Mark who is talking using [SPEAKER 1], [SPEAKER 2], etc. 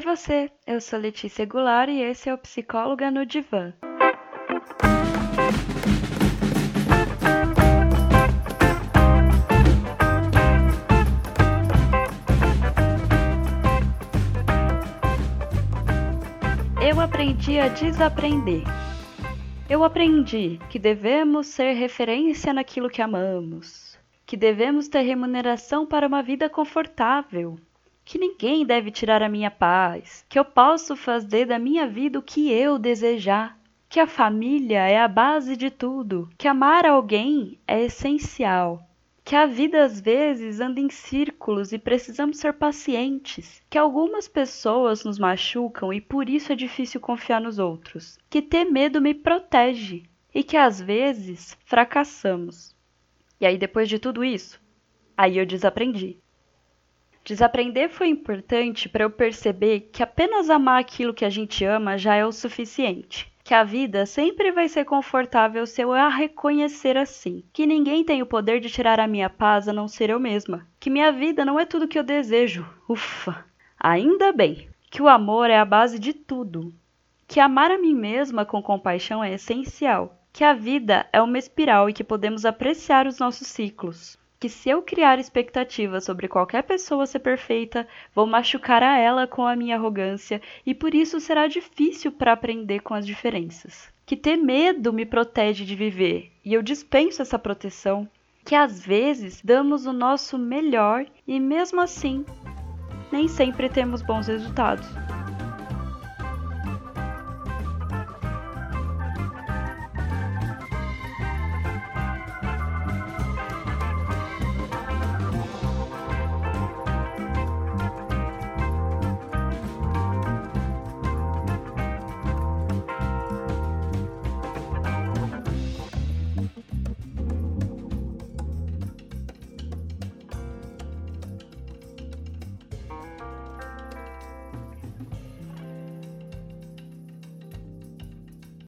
[SPEAKER 1] Oi você, eu sou Letícia Goulart e esse é o Psicóloga no Divã. Eu aprendi a desaprender. Eu aprendi que devemos ser referência naquilo que amamos, que devemos ter remuneração para uma vida confortável, que ninguém deve tirar a minha paz, que eu posso fazer da minha vida o que eu desejar, que a família é a base de tudo, que amar alguém é essencial, que a vida às vezes anda em círculos e precisamos ser pacientes, que algumas pessoas nos machucam e por isso é difícil confiar nos outros, que ter medo me protege e que às vezes fracassamos. E aí depois de tudo isso, aí eu desaprendi. Desaprender foi importante para eu perceber que apenas amar aquilo que a gente ama já é o suficiente. Que a vida sempre vai ser confortável se eu a reconhecer assim. Que ninguém tem o poder de tirar a minha paz a não ser eu mesma. Que minha vida não é tudo que eu desejo. Ufa! Ainda bem que o amor é a base de tudo. Que amar a mim mesma com compaixão é essencial. Que a vida é uma espiral e que podemos apreciar os nossos ciclos que se eu criar expectativas sobre qualquer pessoa ser perfeita, vou machucar a ela com a minha arrogância e por isso será difícil para aprender com as diferenças. Que ter medo me protege de viver e eu dispenso essa proteção. Que às vezes damos o nosso melhor e mesmo assim nem sempre temos bons resultados.